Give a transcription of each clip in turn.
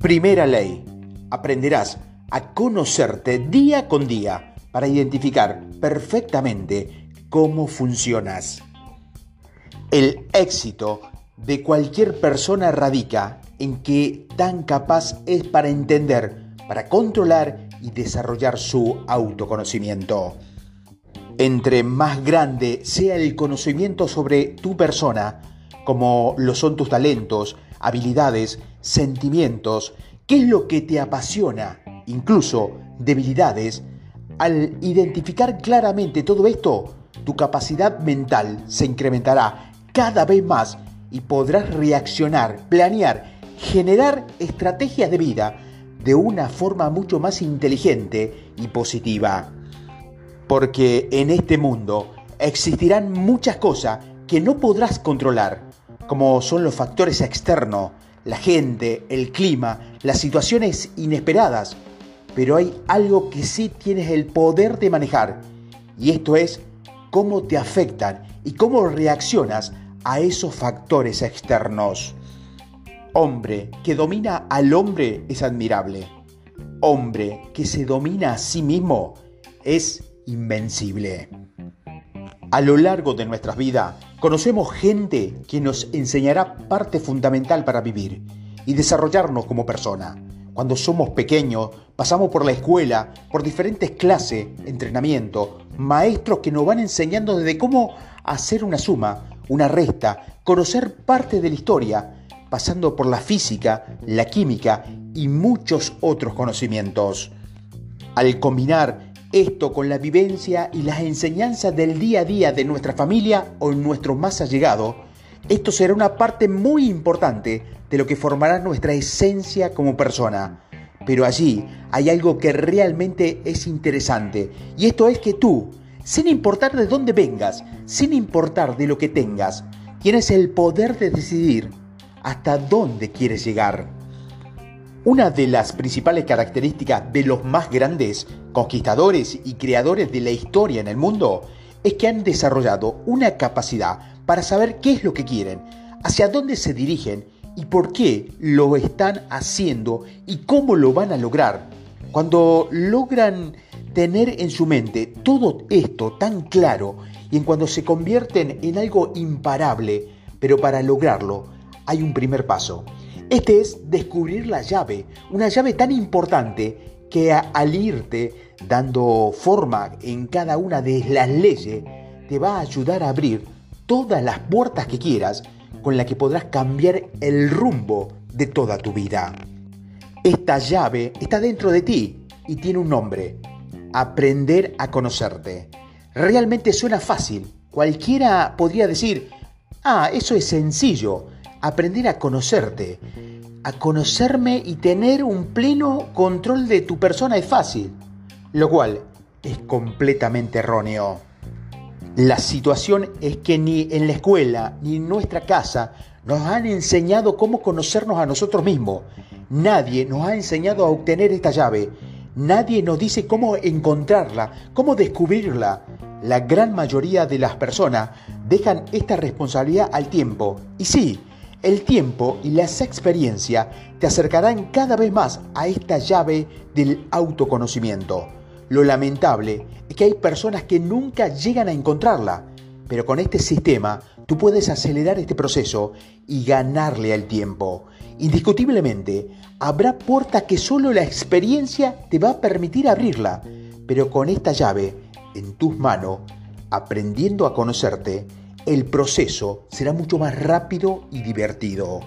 Primera ley. Aprenderás a conocerte día con día para identificar perfectamente cómo funcionas. El éxito de cualquier persona radica en que tan capaz es para entender, para controlar y desarrollar su autoconocimiento. Entre más grande sea el conocimiento sobre tu persona, como lo son tus talentos, habilidades, sentimientos, qué es lo que te apasiona, incluso debilidades, al identificar claramente todo esto, tu capacidad mental se incrementará cada vez más y podrás reaccionar, planear, generar estrategias de vida de una forma mucho más inteligente y positiva. Porque en este mundo existirán muchas cosas que no podrás controlar, como son los factores externos, la gente, el clima, las situaciones inesperadas, pero hay algo que sí tienes el poder de manejar, y esto es cómo te afectan y cómo reaccionas a esos factores externos. Hombre que domina al hombre es admirable. Hombre que se domina a sí mismo es invencible. A lo largo de nuestras vidas conocemos gente que nos enseñará parte fundamental para vivir y desarrollarnos como persona. Cuando somos pequeños, pasamos por la escuela, por diferentes clases, entrenamiento, maestros que nos van enseñando desde cómo hacer una suma, una resta, conocer parte de la historia, pasando por la física, la química y muchos otros conocimientos. Al combinar esto con la vivencia y las enseñanzas del día a día de nuestra familia o nuestro más allegado, esto será una parte muy importante de lo que formará nuestra esencia como persona. Pero allí hay algo que realmente es interesante, y esto es que tú, sin importar de dónde vengas, sin importar de lo que tengas, tienes el poder de decidir hasta dónde quieres llegar. Una de las principales características de los más grandes conquistadores y creadores de la historia en el mundo es que han desarrollado una capacidad para saber qué es lo que quieren, hacia dónde se dirigen y por qué lo están haciendo y cómo lo van a lograr. Cuando logran tener en su mente todo esto tan claro y en cuando se convierten en algo imparable, pero para lograrlo hay un primer paso. Este es descubrir la llave, una llave tan importante que al irte dando forma en cada una de las leyes, te va a ayudar a abrir todas las puertas que quieras con la que podrás cambiar el rumbo de toda tu vida. Esta llave está dentro de ti y tiene un nombre, aprender a conocerte. Realmente suena fácil. Cualquiera podría decir, ah, eso es sencillo, aprender a conocerte. A conocerme y tener un pleno control de tu persona es fácil, lo cual es completamente erróneo. La situación es que ni en la escuela ni en nuestra casa nos han enseñado cómo conocernos a nosotros mismos. Nadie nos ha enseñado a obtener esta llave. Nadie nos dice cómo encontrarla, cómo descubrirla. La gran mayoría de las personas dejan esta responsabilidad al tiempo. Y sí, el tiempo y las experiencias te acercarán cada vez más a esta llave del autoconocimiento. Lo lamentable es que hay personas que nunca llegan a encontrarla, pero con este sistema tú puedes acelerar este proceso y ganarle al tiempo. Indiscutiblemente, habrá puertas que solo la experiencia te va a permitir abrirla, pero con esta llave en tus manos, aprendiendo a conocerte, el proceso será mucho más rápido y divertido.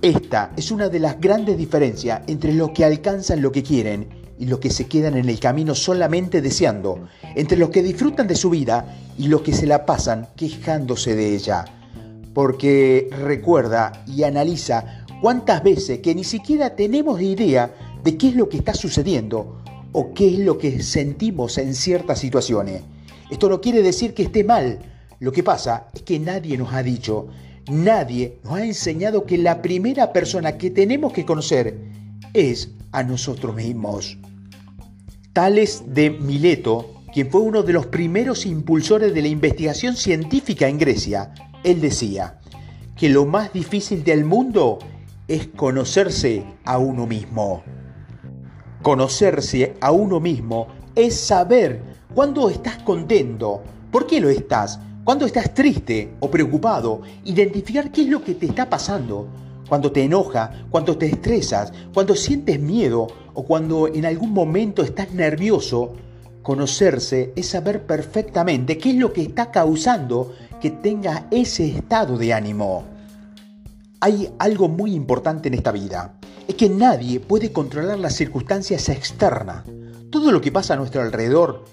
Esta es una de las grandes diferencias entre los que alcanzan lo que quieren y los que se quedan en el camino solamente deseando, entre los que disfrutan de su vida y los que se la pasan quejándose de ella. Porque recuerda y analiza cuántas veces que ni siquiera tenemos idea de qué es lo que está sucediendo o qué es lo que sentimos en ciertas situaciones. Esto no quiere decir que esté mal, lo que pasa es que nadie nos ha dicho, nadie nos ha enseñado que la primera persona que tenemos que conocer es a nosotros mismos. Tales de Mileto, quien fue uno de los primeros impulsores de la investigación científica en Grecia, él decía que lo más difícil del mundo es conocerse a uno mismo. Conocerse a uno mismo es saber cuándo estás contento, por qué lo estás, cuando estás triste o preocupado, identificar qué es lo que te está pasando, cuando te enoja, cuando te estresas, cuando sientes miedo o cuando en algún momento estás nervioso, conocerse es saber perfectamente qué es lo que está causando que tengas ese estado de ánimo. Hay algo muy importante en esta vida, es que nadie puede controlar las circunstancias externas. Todo lo que pasa a nuestro alrededor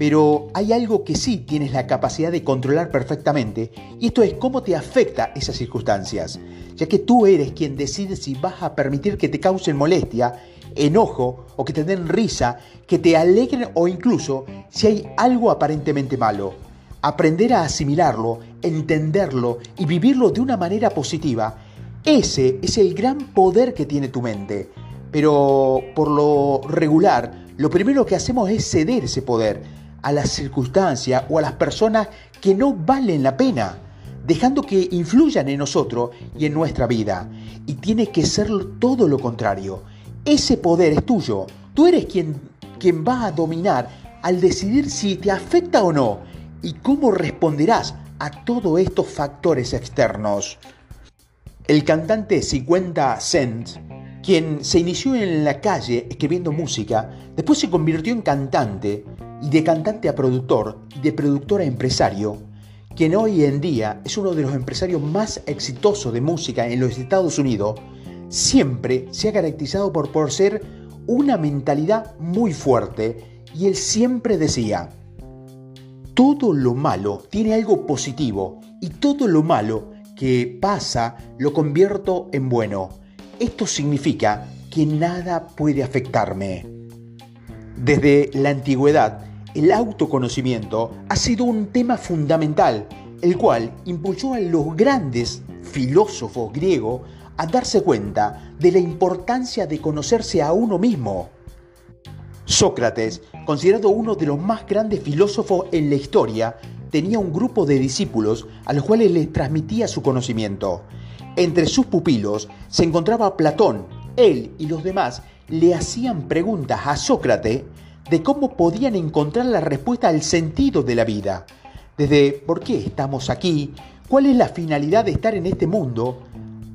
pero hay algo que sí tienes la capacidad de controlar perfectamente, y esto es cómo te afecta esas circunstancias, ya que tú eres quien decide si vas a permitir que te causen molestia, enojo o que te den risa, que te alegren o incluso si hay algo aparentemente malo. Aprender a asimilarlo, entenderlo y vivirlo de una manera positiva, ese es el gran poder que tiene tu mente. Pero por lo regular, lo primero que hacemos es ceder ese poder a las circunstancias o a las personas que no valen la pena, dejando que influyan en nosotros y en nuestra vida. Y tiene que ser todo lo contrario. Ese poder es tuyo. Tú eres quien, quien va a dominar al decidir si te afecta o no y cómo responderás a todos estos factores externos. El cantante 50 Cent, quien se inició en la calle escribiendo música, después se convirtió en cantante y de cantante a productor y de productor a empresario, quien hoy en día es uno de los empresarios más exitosos de música en los Estados Unidos, siempre se ha caracterizado por, por ser una mentalidad muy fuerte y él siempre decía, todo lo malo tiene algo positivo y todo lo malo que pasa lo convierto en bueno. Esto significa que nada puede afectarme. Desde la antigüedad, el autoconocimiento ha sido un tema fundamental, el cual impulsó a los grandes filósofos griegos a darse cuenta de la importancia de conocerse a uno mismo. Sócrates, considerado uno de los más grandes filósofos en la historia, tenía un grupo de discípulos a los cuales les transmitía su conocimiento. Entre sus pupilos se encontraba Platón. Él y los demás le hacían preguntas a Sócrates de cómo podían encontrar la respuesta al sentido de la vida. Desde por qué estamos aquí, cuál es la finalidad de estar en este mundo,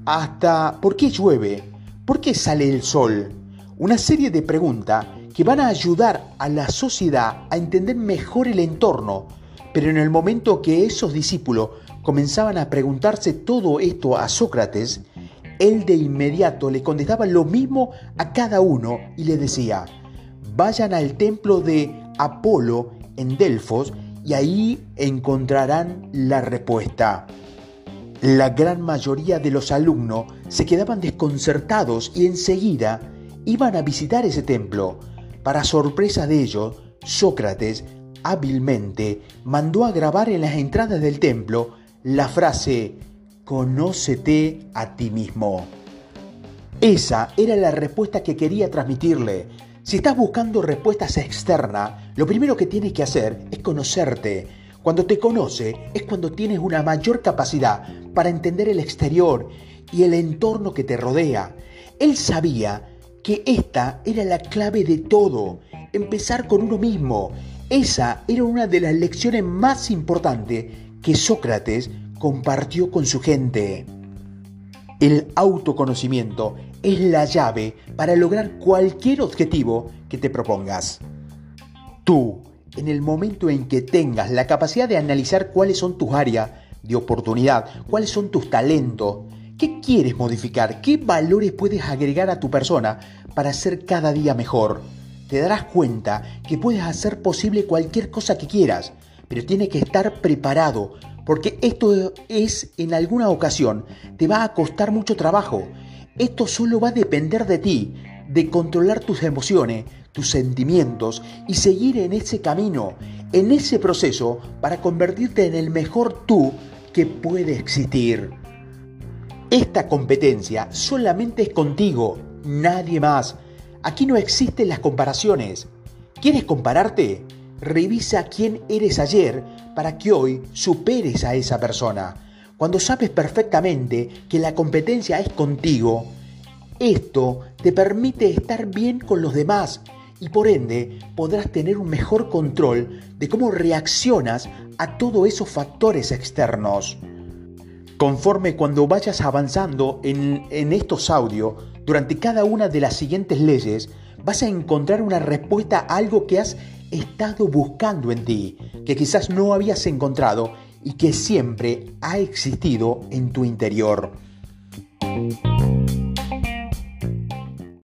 hasta por qué llueve, por qué sale el sol. Una serie de preguntas que van a ayudar a la sociedad a entender mejor el entorno. Pero en el momento que esos discípulos comenzaban a preguntarse todo esto a Sócrates, él de inmediato le contestaba lo mismo a cada uno y le decía, vayan al templo de Apolo en Delfos y ahí encontrarán la respuesta. La gran mayoría de los alumnos se quedaban desconcertados y enseguida iban a visitar ese templo. Para sorpresa de ellos, Sócrates hábilmente mandó a grabar en las entradas del templo la frase Conócete a ti mismo. Esa era la respuesta que quería transmitirle. Si estás buscando respuestas externas, lo primero que tienes que hacer es conocerte. Cuando te conoce es cuando tienes una mayor capacidad para entender el exterior y el entorno que te rodea. Él sabía que esta era la clave de todo, empezar con uno mismo. Esa era una de las lecciones más importantes que Sócrates compartió con su gente. El autoconocimiento es la llave para lograr cualquier objetivo que te propongas. Tú, en el momento en que tengas la capacidad de analizar cuáles son tus áreas de oportunidad, cuáles son tus talentos, qué quieres modificar, qué valores puedes agregar a tu persona para ser cada día mejor, te darás cuenta que puedes hacer posible cualquier cosa que quieras, pero tienes que estar preparado, porque esto es en alguna ocasión, te va a costar mucho trabajo esto solo va a depender de ti, de controlar tus emociones, tus sentimientos y seguir en ese camino, en ese proceso para convertirte en el mejor tú que puede existir. Esta competencia solamente es contigo, nadie más. Aquí no existen las comparaciones. ¿Quieres compararte? Revisa quién eres ayer para que hoy superes a esa persona. Cuando sabes perfectamente que la competencia es contigo, Esto te permite estar bien con los demás y por ende podrás tener un mejor control de cómo reaccionas a todos esos factores externos. Conforme cuando vayas avanzando en, en estos audios, durante cada una de las siguientes leyes, vas a encontrar una respuesta a algo que has estado buscando en ti, que quizás no habías encontrado y que siempre ha existido en tu interior.